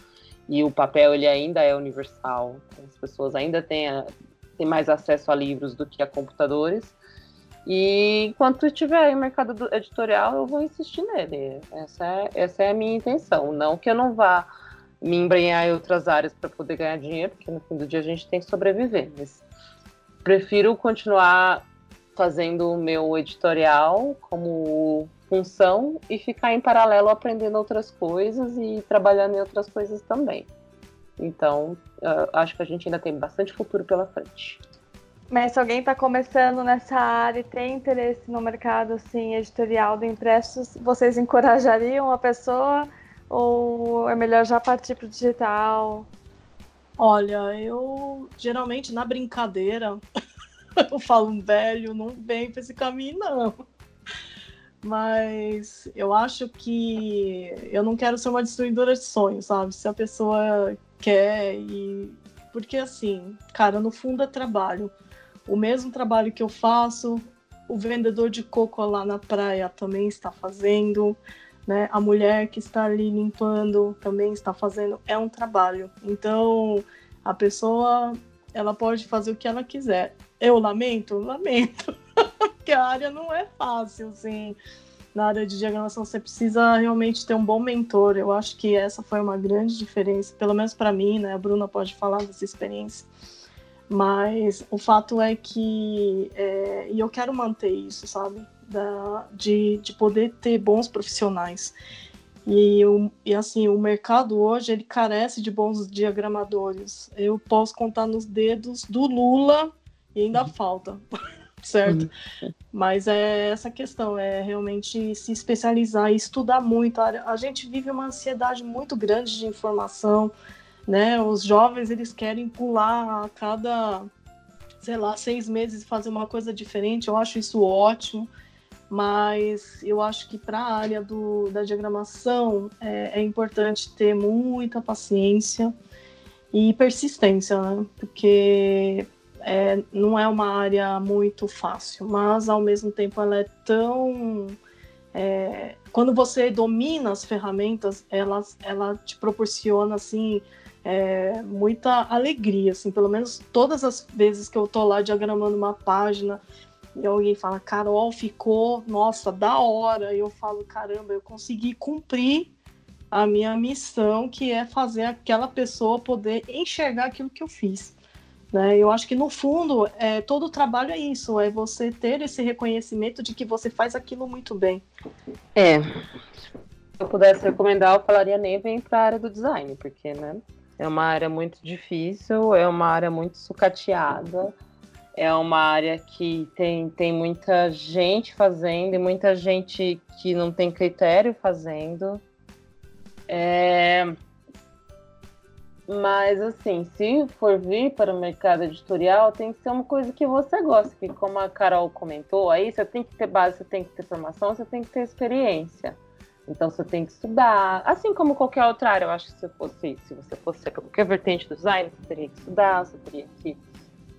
S3: E o papel ele ainda é universal. As pessoas ainda têm, a, têm mais acesso a livros do que a computadores. E enquanto tiver aí o mercado editorial, eu vou insistir nele. Essa é, essa é a minha intenção. Não que eu não vá me embrenhar em outras áreas para poder ganhar dinheiro, porque no fim do dia a gente tem que sobreviver. Mas prefiro continuar fazendo o meu editorial como função e ficar em paralelo aprendendo outras coisas e trabalhando em outras coisas também. Então, acho que a gente ainda tem bastante futuro pela frente.
S2: Mas se alguém está começando nessa área e tem interesse no mercado assim, editorial de impressos, vocês encorajariam a pessoa ou é melhor já partir para o digital?
S4: Olha, eu geralmente na brincadeira eu falo, velho, não vem para esse caminho, não. Mas eu acho que eu não quero ser uma destruidora de sonhos, sabe? Se a pessoa quer e. Porque assim, cara, no fundo é trabalho. O mesmo trabalho que eu faço, o vendedor de coco lá na praia também está fazendo, né? A mulher que está ali limpando também está fazendo. É um trabalho. Então, a pessoa ela pode fazer o que ela quiser. Eu lamento? Lamento. Porque a área não é fácil, assim. Na área de diagramação, você precisa realmente ter um bom mentor. Eu acho que essa foi uma grande diferença, pelo menos para mim, né? A Bruna pode falar dessa experiência. Mas o fato é que. É, e eu quero manter isso, sabe? Da, de, de poder ter bons profissionais. E, e assim, o mercado hoje ele carece de bons diagramadores. Eu posso contar nos dedos do Lula e ainda uhum. falta, certo? Uhum. Mas é essa questão, é realmente se especializar e estudar muito. A, a gente vive uma ansiedade muito grande de informação, né? Os jovens eles querem pular a cada, sei lá, seis meses e fazer uma coisa diferente. Eu acho isso ótimo mas eu acho que para a área do, da diagramação é, é, importante ter muita paciência e persistência, né? Porque é, não é uma área muito fácil, mas ao mesmo tempo ela é tão. É, quando você domina as ferramentas, ela, ela te proporciona assim. É, muita alegria, assim, pelo menos todas as vezes que eu tô lá diagramando uma página, e alguém fala, Carol, ficou, nossa, da hora. E eu falo, caramba, eu consegui cumprir a minha missão, que é fazer aquela pessoa poder enxergar aquilo que eu fiz. Né? Eu acho que no fundo é, todo trabalho é isso, é você ter esse reconhecimento de que você faz aquilo muito bem.
S3: É. Se eu pudesse recomendar, eu falaria nem bem para a área do design, porque né, é uma área muito difícil, é uma área muito sucateada é uma área que tem, tem muita gente fazendo e muita gente que não tem critério fazendo. É... Mas, assim, se for vir para o mercado editorial, tem que ser uma coisa que você gosta, que como a Carol comentou, aí você tem que ter base, você tem que ter formação, você tem que ter experiência. Então você tem que estudar, assim como qualquer outra área. Eu acho que se, fosse, se você fosse qualquer vertente do design, você teria que estudar, você teria que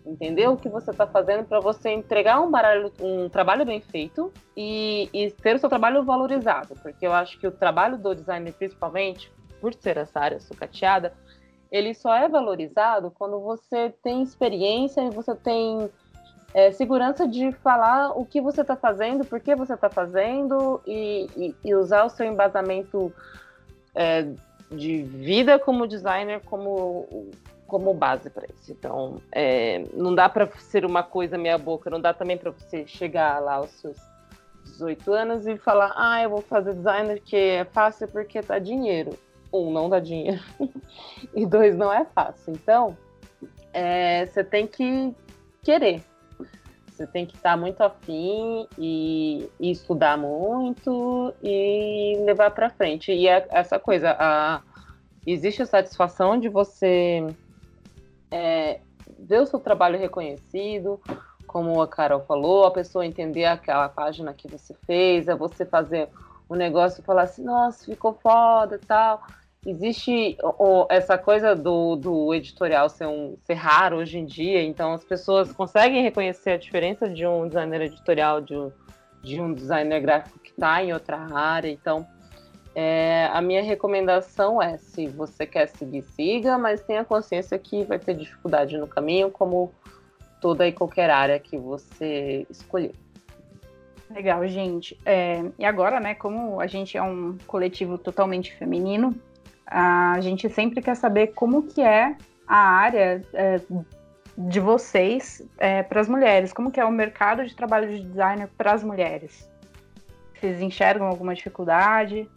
S3: entender o que você está fazendo para você entregar um, baralho, um trabalho bem feito e, e, ter o seu trabalho valorizado, porque eu acho que o trabalho do designer, principalmente, por ser essa área sucateada, ele só é valorizado quando você tem experiência e você tem é, segurança de falar o que você está fazendo, por que você está fazendo e, e, e, usar o seu embasamento é, de vida como designer como como base para isso. Então, é, não dá para ser uma coisa meia boca, não dá também para você chegar lá aos seus 18 anos e falar, ah, eu vou fazer designer que é fácil porque dá dinheiro. Um, não dá dinheiro. e dois, não é fácil. Então, é, você tem que querer. Você tem que estar muito afim e, e estudar muito e levar para frente. E é essa coisa, a, existe a satisfação de você é, ver o seu trabalho reconhecido, como a Carol falou, a pessoa entender aquela página que você fez, é você fazer um negócio e falar assim, nossa, ficou foda tal existe essa coisa do, do editorial ser, um, ser raro hoje em dia, então as pessoas conseguem reconhecer a diferença de um designer editorial de um, de um designer gráfico que está em outra área. Então, é, a minha recomendação é: se você quer seguir, siga, mas tenha consciência que vai ter dificuldade no caminho, como toda e qualquer área que você escolher.
S1: Legal, gente. É, e agora, né, como a gente é um coletivo totalmente feminino, a gente sempre quer saber como que é a área é, de vocês é, para as mulheres, como que é o mercado de trabalho de designer para as mulheres. Vocês enxergam alguma dificuldade?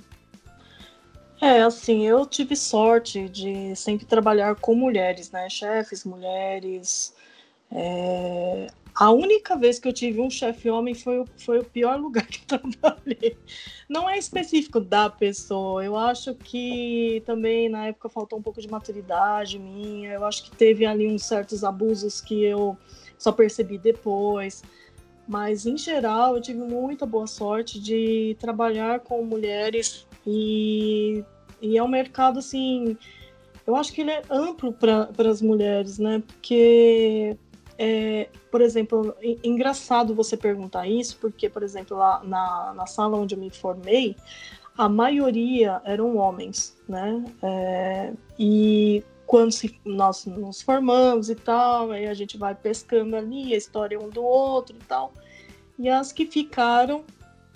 S4: É, assim, eu tive sorte de sempre trabalhar com mulheres, né? Chefes, mulheres. É... A única vez que eu tive um chefe homem foi, foi o pior lugar que eu trabalhei. Não é específico da pessoa. Eu acho que também na época faltou um pouco de maturidade minha. Eu acho que teve ali uns certos abusos que eu só percebi depois. Mas em geral eu tive muita boa sorte de trabalhar com mulheres e, e é um mercado assim. Eu acho que ele é amplo para as mulheres, né? Porque é, por exemplo, engraçado você perguntar isso, porque, por exemplo, lá na, na sala onde eu me formei, a maioria eram homens, né? É, e quando se, nós nos formamos e tal, aí a gente vai pescando ali a história um do outro e tal. E as que ficaram,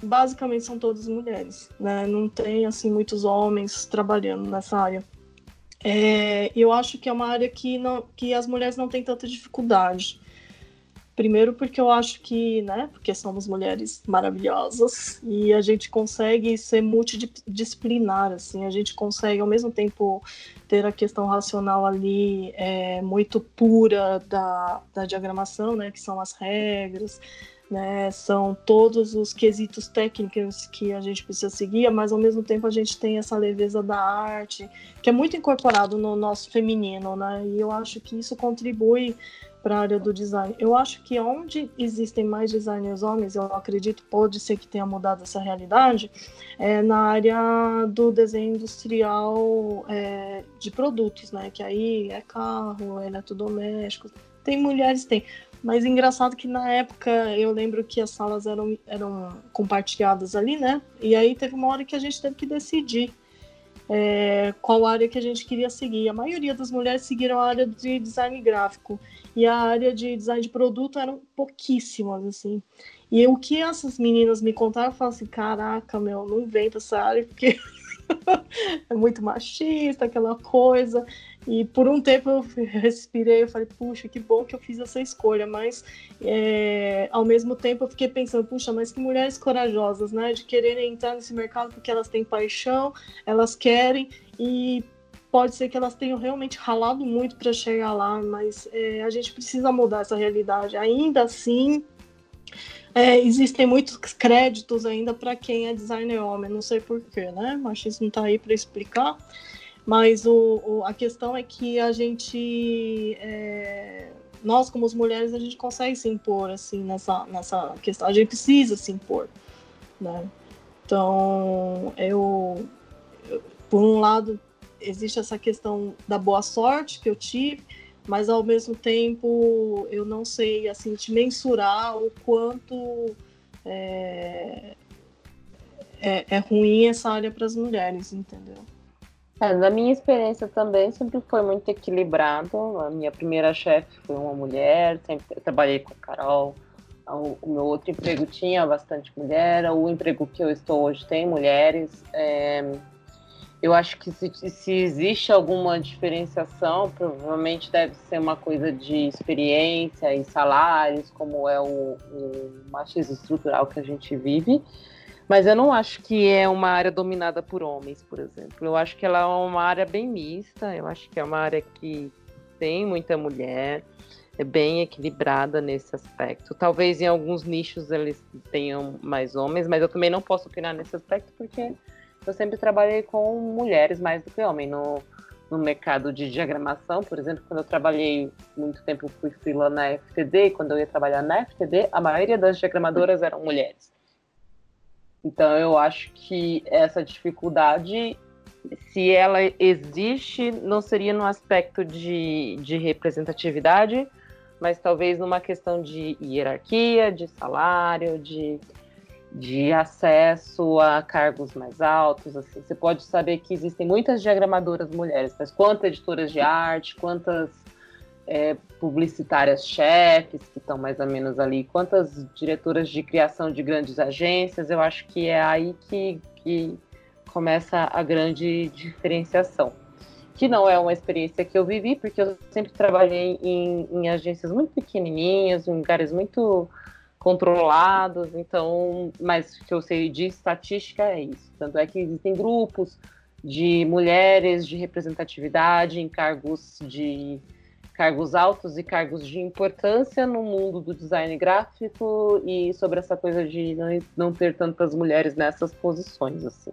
S4: basicamente, são todas mulheres, né? Não tem, assim, muitos homens trabalhando nessa área. É, eu acho que é uma área que, não, que as mulheres não têm tanta dificuldade. Primeiro porque eu acho que, né, porque somos mulheres maravilhosas e a gente consegue ser multidisciplinar, assim, a gente consegue ao mesmo tempo ter a questão racional ali é, muito pura da, da diagramação, né, que são as regras, né? São todos os quesitos técnicos que a gente precisa seguir, mas ao mesmo tempo a gente tem essa leveza da arte, que é muito incorporado no nosso feminino, né? E eu acho que isso contribui para a área do design. Eu acho que onde existem mais designers homens, eu acredito, pode ser que tenha mudado essa realidade, é na área do desenho industrial é, de produtos, né? Que aí é carro, é eletrodoméstico. Tem mulheres, tem. Mas engraçado que na época eu lembro que as salas eram, eram compartilhadas ali, né? E aí teve uma hora que a gente teve que decidir é, qual área que a gente queria seguir. A maioria das mulheres seguiram a área de design gráfico e a área de design de produto eram pouquíssimas, assim. E o que essas meninas me contaram, eu falei assim, caraca, meu, não vem pra essa área, porque é muito machista, aquela coisa. E por um tempo eu respirei, eu falei, puxa, que bom que eu fiz essa escolha, mas é, ao mesmo tempo eu fiquei pensando, puxa, mas que mulheres corajosas, né, de quererem entrar nesse mercado porque elas têm paixão, elas querem e pode ser que elas tenham realmente ralado muito para chegar lá, mas é, a gente precisa mudar essa realidade. Ainda assim, é, existem muitos créditos ainda para quem é designer homem, não sei porquê, né? O machismo está aí para explicar. Mas o, o, a questão é que a gente, é, nós como mulheres, a gente consegue se impor assim nessa, nessa questão. A gente precisa se impor, né? Então, eu, por um lado, existe essa questão da boa sorte que eu tive, mas ao mesmo tempo eu não sei assim te mensurar o quanto é, é, é ruim essa área para as mulheres, entendeu?
S3: É, na minha experiência também sempre foi muito equilibrado. A minha primeira chefe foi uma mulher, sempre trabalhei com a Carol. O, o, meu outro emprego tinha bastante mulher. O emprego que eu estou hoje tem mulheres. É, eu acho que se, se, existe alguma diferenciação, provavelmente deve ser uma coisa de experiência e salários, como é o, o machismo estrutural que a gente vive. Mas eu não acho que é uma área dominada por homens, por exemplo. Eu acho que ela é uma área bem mista, eu acho que é uma área que tem muita mulher, é bem equilibrada nesse aspecto. Talvez em alguns nichos eles tenham mais homens, mas eu também não posso opinar nesse aspecto porque eu sempre trabalhei com mulheres mais do que homens. No, no mercado de diagramação, por exemplo, quando eu trabalhei muito tempo, fui freela na FTD, quando eu ia trabalhar na FTD, a maioria das diagramadoras eram mulheres. Então eu acho que essa dificuldade, se ela existe, não seria no aspecto de, de representatividade, mas talvez numa questão de hierarquia, de salário, de de acesso a cargos mais altos. Assim. Você pode saber que existem muitas diagramadoras mulheres, mas quantas editoras de arte, quantas é, publicitárias chefes que estão mais ou menos ali, quantas diretoras de criação de grandes agências, eu acho que é aí que, que começa a grande diferenciação. Que não é uma experiência que eu vivi, porque eu sempre trabalhei em, em agências muito pequenininhas, em lugares muito controlados, então, mas o que eu sei de estatística é isso. Tanto é que existem grupos de mulheres de representatividade em cargos de cargos altos e cargos de importância no mundo do design gráfico e sobre essa coisa de não, ter tantas mulheres nessas posições assim.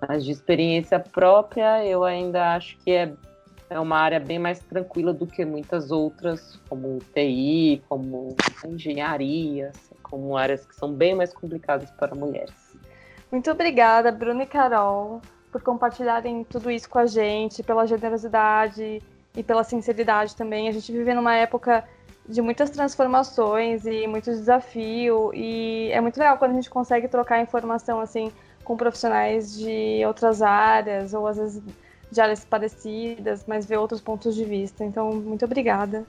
S3: Mas de experiência própria, eu ainda acho que é é uma área bem mais tranquila do que muitas outras, como TI, como engenharia, assim, como áreas que são bem mais complicadas para mulheres.
S2: Muito obrigada, Bruna e Carol, por compartilharem tudo isso com a gente, pela generosidade e pela sinceridade também. A gente vive numa época de muitas transformações e muito desafio e é muito legal quando a gente consegue trocar informação assim com profissionais de outras áreas ou às vezes de áreas parecidas, mas ver outros pontos de vista. Então, muito obrigada.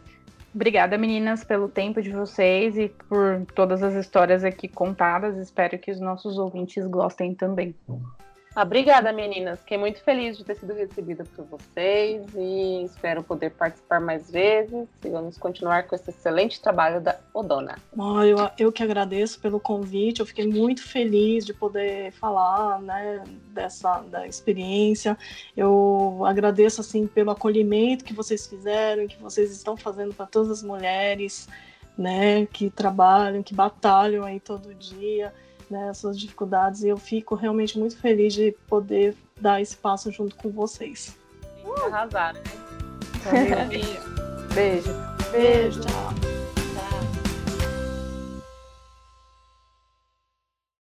S1: Obrigada, meninas, pelo tempo de vocês e por todas as histórias aqui contadas. Espero que os nossos ouvintes gostem também.
S3: Obrigada, meninas. Fiquei muito feliz de ter sido recebida por vocês e espero poder participar mais vezes e vamos continuar com esse excelente trabalho da Odona.
S4: Oh, eu, eu que agradeço pelo convite, eu fiquei muito feliz de poder falar né, dessa da experiência. Eu agradeço assim pelo acolhimento que vocês fizeram, que vocês estão fazendo para todas as mulheres né, que trabalham, que batalham aí todo dia né, essas dificuldades e eu fico realmente muito feliz de poder dar esse passo junto com vocês.
S3: Arrasar, né?
S2: Beijo.
S4: Beijo, tchau.